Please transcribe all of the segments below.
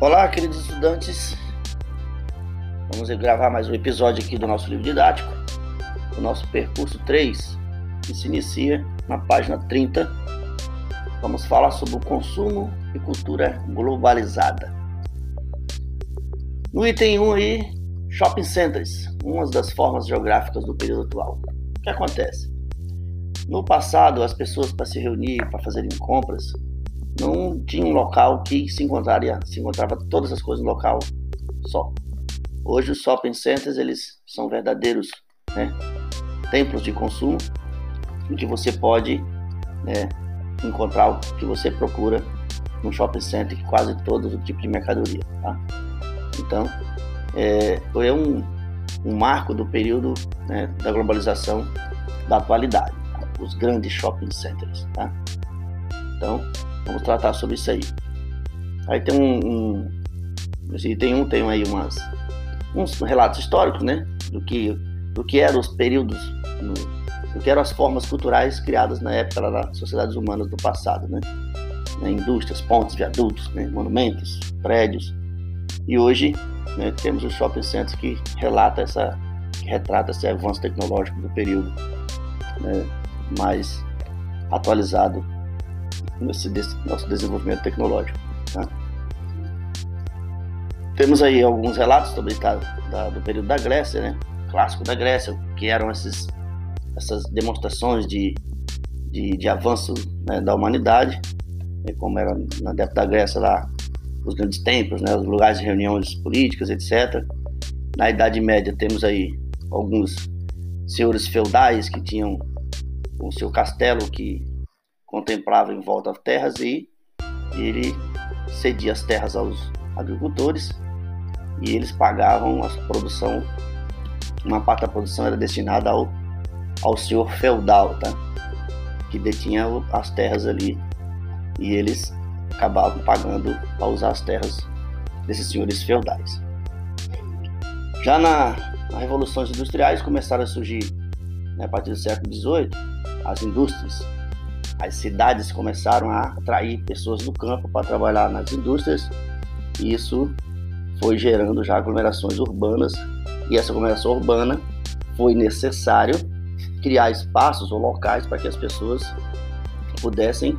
Olá, queridos estudantes. Vamos gravar mais um episódio aqui do nosso livro didático, o nosso percurso 3, que se inicia na página 30. Vamos falar sobre o consumo e cultura globalizada. No item 1 aí, shopping centers, uma das formas geográficas do período atual. O que acontece? No passado, as pessoas para se reunir, para fazerem compras, não tinha um local que se encontraria, se encontrava todas as coisas no local só. Hoje os shopping centers eles são verdadeiros né, templos de consumo em que você pode né, encontrar o que você procura no shopping center, quase todo o tipo de mercadoria. Tá? Então é, é um, um marco do período né, da globalização da atualidade, tá? os grandes shopping centers. Tá? Então Vamos tratar sobre isso aí. Aí tem um, um tem um, tem aí umas uns relatos históricos, né, do que do que eram os períodos, do que eram as formas culturais criadas na época das sociedades humanas do passado, né, né indústrias, pontes, viadutos, né, monumentos, prédios. E hoje né, temos os shopping centers que relata essa que retrata esse avanço tecnológico do período né, mais atualizado nesse nosso desenvolvimento tecnológico. Tá? Temos aí alguns relatos também tá, da, do período da Grécia, né? clássico da Grécia, que eram esses, essas demonstrações de, de, de avanço né, da humanidade, né? como era na época da Grécia lá, os grandes templos, né, os lugares de reuniões políticas, etc. Na Idade Média temos aí alguns senhores feudais que tinham o seu castelo que contemplava em volta as terras e ele cedia as terras aos agricultores e eles pagavam a produção, uma parte da produção era destinada ao, ao senhor feudal, tá? que detinha as terras ali e eles acabavam pagando para usar as terras desses senhores feudais. Já na, nas revoluções industriais começaram a surgir, né, a partir do século XVIII, as indústrias as cidades começaram a atrair pessoas do campo para trabalhar nas indústrias e isso foi gerando já aglomerações urbanas e essa aglomeração urbana foi necessário criar espaços ou locais para que as pessoas pudessem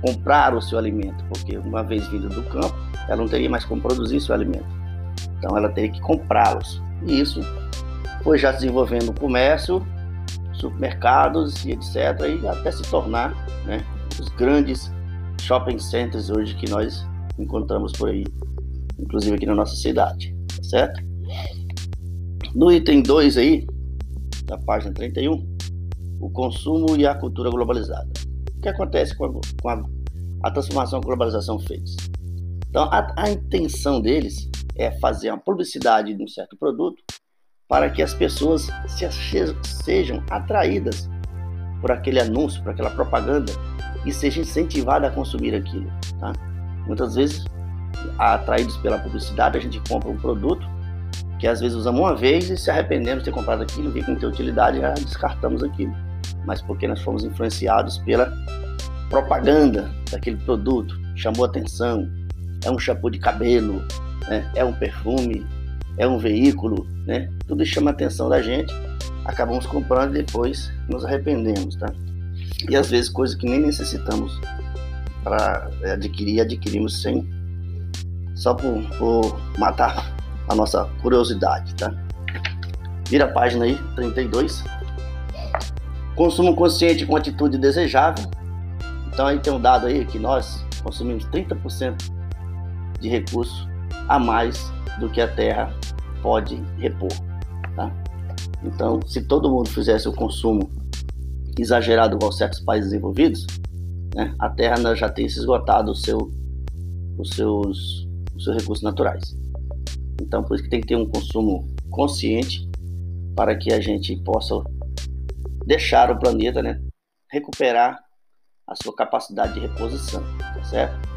comprar o seu alimento, porque uma vez vindo do campo, ela não teria mais como produzir seu alimento. Então ela teria que comprá-los. E isso foi já desenvolvendo o comércio supermercados e etc. E até se tornar né, os grandes shopping centers hoje que nós encontramos por aí, inclusive aqui na nossa cidade, tá certo? No item 2 aí, da página 31, o consumo e a cultura globalizada. O que acontece com a, com a, a transformação que a globalização fez? Então, a, a intenção deles é fazer uma publicidade de um certo produto para que as pessoas se, sejam atraídas por aquele anúncio, por aquela propaganda e sejam incentivadas a consumir aquilo. Tá? Muitas vezes, atraídos pela publicidade, a gente compra um produto que às vezes usamos uma vez e se arrependemos de ter comprado aquilo, vi que não tem utilidade, já descartamos aquilo. Mas porque nós fomos influenciados pela propaganda daquele produto, chamou atenção, é um shampoo de cabelo, né? é um perfume, é um veículo, né? Tudo chama a atenção da gente, acabamos comprando e depois nos arrependemos, tá? E às vezes coisas que nem necessitamos para é, adquirir, adquirimos sem só por, por, matar a nossa curiosidade, tá? Vira a página aí, 32. Consumo consciente com atitude desejável. Então aí tem um dado aí que nós consumimos 30% de recurso a mais do que a Terra pode repor. Tá? Então, se todo mundo fizesse o consumo exagerado igual certos países desenvolvidos, né, a Terra já tem se esgotado o seu, os, seus, os seus recursos naturais. Então, por isso que tem que ter um consumo consciente para que a gente possa deixar o planeta né, recuperar a sua capacidade de reposição, tá certo?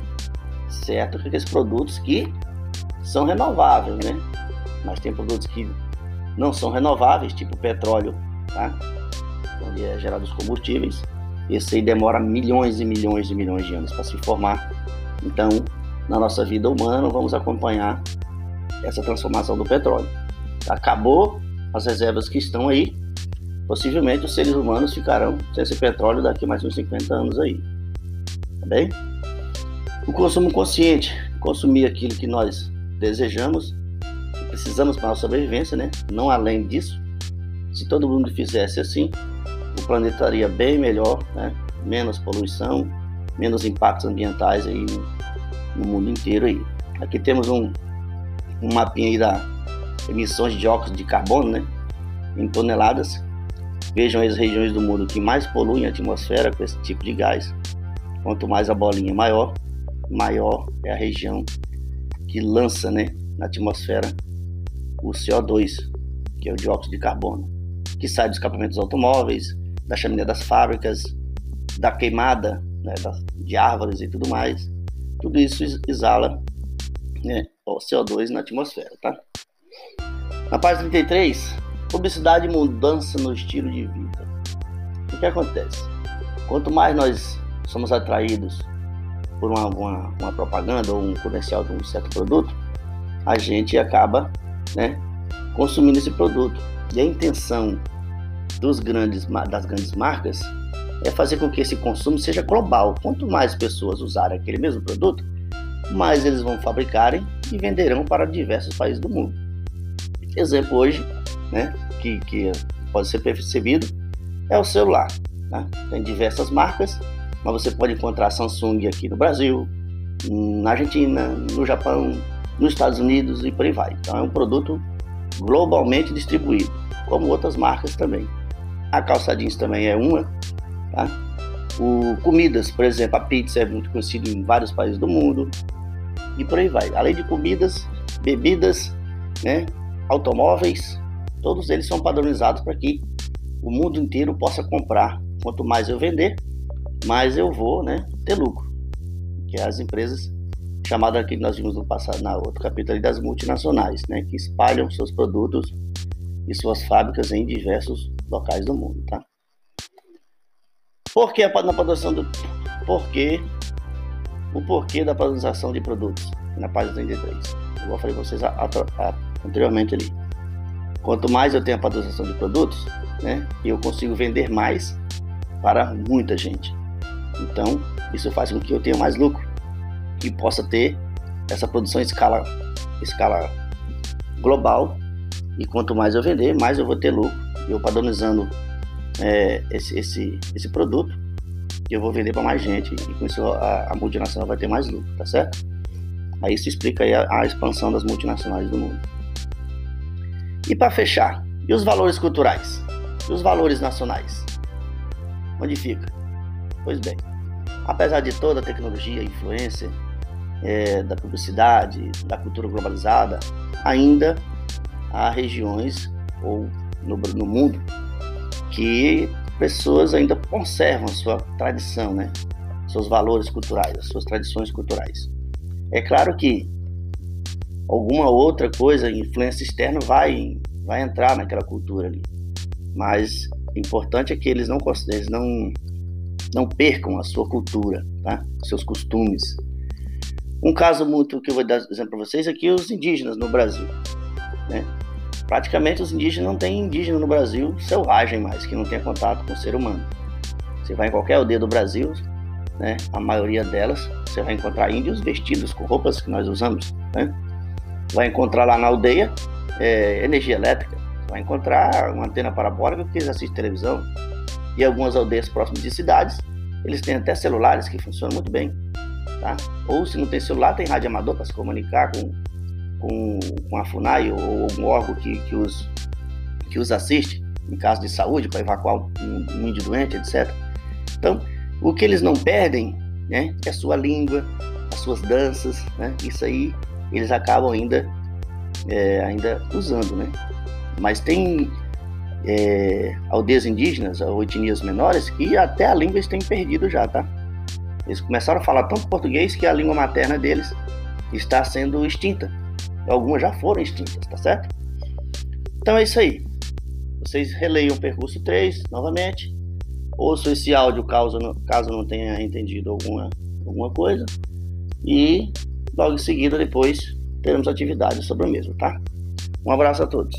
Certo que aqueles produtos que são renováveis, né? Mas tem produtos que não são renováveis, tipo petróleo, tá? onde é gerado os combustíveis. Esse aí demora milhões e milhões e milhões de anos para se formar. Então, na nossa vida humana, vamos acompanhar essa transformação do petróleo. Acabou as reservas que estão aí, possivelmente os seres humanos ficarão sem esse petróleo daqui mais uns 50 anos aí. Tá bem? O consumo consciente, consumir aquilo que nós desejamos, precisamos para a nossa sobrevivência, né? Não além disso. Se todo mundo fizesse assim, o planeta estaria bem melhor, né? Menos poluição, menos impactos ambientais aí no, mundo inteiro aí. Aqui temos um, um mapinha aí da emissões de dióxido de carbono, né? Em toneladas. Vejam as regiões do mundo que mais poluem a atmosfera com esse tipo de gás. Quanto mais a bolinha maior, maior é a região que lança né, na atmosfera o CO2, que é o dióxido de carbono, que sai dos escapamentos automóveis, da chaminé das fábricas, da queimada né, de árvores e tudo mais. Tudo isso exala né, o CO2 na atmosfera, tá? Na página 33, publicidade e mudança no estilo de vida. O que acontece? Quanto mais nós somos atraídos por uma, uma, uma, propaganda ou um comercial de um certo produto, a gente acaba né, consumindo esse produto. E a intenção dos grandes, das grandes marcas é fazer com que esse consumo seja global. Quanto mais pessoas usarem aquele mesmo produto, mais eles vão fabricarem e venderão para diversos países do mundo. Exemplo hoje, né, que, que pode ser percebido, é o celular. Né? Tem diversas marcas, mas você pode encontrar Samsung aqui no Brasil, na Argentina, no Japão, nos Estados Unidos e por aí vai. Então é um produto globalmente distribuído, como outras marcas também. A calça jeans também é uma, tá? O comidas, por exemplo, a pizza é muito conhecida em vários países do mundo e por aí vai. Além de comidas, bebidas, né, automóveis, todos eles são padronizados para que o mundo inteiro possa comprar. Quanto mais eu vender, mais eu vou né, ter lucro. Que as empresas chamadas que nós vimos no passado, na outro capítulo das multinacionais, né, que espalham seus produtos e suas fábricas em diversos locais do mundo, tá? Por que na produção do porquê o porquê da padronização de produtos na página 33. Eu falei para vocês a, a, a, anteriormente ali. Quanto mais eu tenho a padronização de produtos, né, eu consigo vender mais para muita gente. Então, isso faz com que eu tenha mais lucro e possa ter essa produção em escala, escala global. E quanto mais eu vender, mais eu vou ter lucro. Eu padronizando é, esse, esse, esse produto, eu vou vender para mais gente e com isso a, a, multinacional vai ter mais lucro, tá certo? Aí isso explica aí a, a expansão das multinacionais do mundo. E para fechar, e os valores culturais? E os valores nacionais? Onde fica? Pois bem, apesar de toda a tecnologia, influência é, da publicidade, da cultura globalizada, ainda há regiões ou no, no mundo que pessoas ainda conservam sua tradição, né? seus valores culturais, as suas tradições culturais. É claro que alguma outra coisa, influência externa, vai, vai entrar naquela cultura ali. Mas o importante é que eles não, eles não, não percam a sua cultura, tá? seus costumes. Um caso muito que eu vou dar exemplo para vocês é que os indígenas no Brasil. Né? Praticamente os indígenas não tem indígena no Brasil selvagem mais, que não tenha contato com o ser humano. Você vai em qualquer aldeia do Brasil, né, a maioria delas, você vai encontrar índios vestidos com roupas que nós usamos. Né? Vai encontrar lá na aldeia é, energia elétrica, vai encontrar uma antena parabólica porque eles assistem televisão. E algumas aldeias próximas de cidades, eles têm até celulares que funcionam muito bem. Tá? Ou se não tem celular, tem rádio amador para se comunicar com com, com a FUNAI ou algum órgão que, que, os, que os assiste em caso de saúde, para evacuar um, um índio doente, etc. Então, o que eles não perdem né, é a sua língua, as suas danças, né? isso aí eles acabam ainda, é, ainda usando. Né? Mas tem é, aldeias indígenas ou etnias menores que até a língua eles têm perdido já, tá? Eles começaram a falar tanto português que a língua materna deles está sendo extinta algumas já foram extintas, tá certo? Então é isso aí. Vocês releiam o percurso 3 novamente. Ouçam esse áudio caso não, caso não tenha entendido alguma, alguma coisa. E logo em seguida, depois, teremos atividades sobre o mesmo, tá? Um abraço a todos.